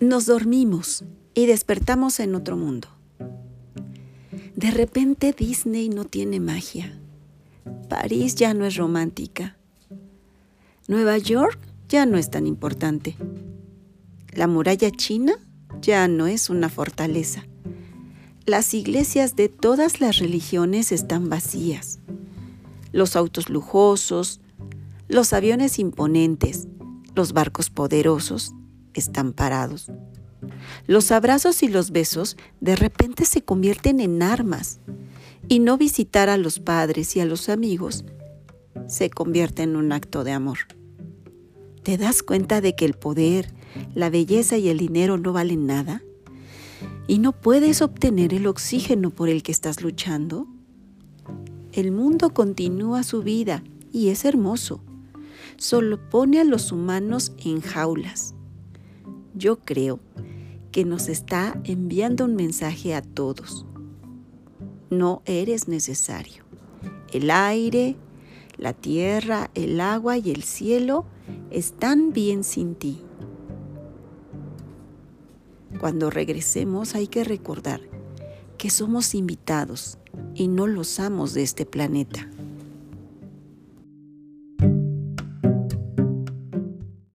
Nos dormimos y despertamos en otro mundo. De repente Disney no tiene magia. París ya no es romántica. Nueva York ya no es tan importante. La muralla china ya no es una fortaleza. Las iglesias de todas las religiones están vacías. Los autos lujosos, los aviones imponentes, los barcos poderosos están parados. Los abrazos y los besos de repente se convierten en armas y no visitar a los padres y a los amigos se convierte en un acto de amor. ¿Te das cuenta de que el poder, la belleza y el dinero no valen nada? ¿Y no puedes obtener el oxígeno por el que estás luchando? El mundo continúa su vida y es hermoso. Solo pone a los humanos en jaulas. Yo creo que nos está enviando un mensaje a todos. No eres necesario. El aire, la tierra, el agua y el cielo están bien sin ti. Cuando regresemos hay que recordar que somos invitados y no los amos de este planeta.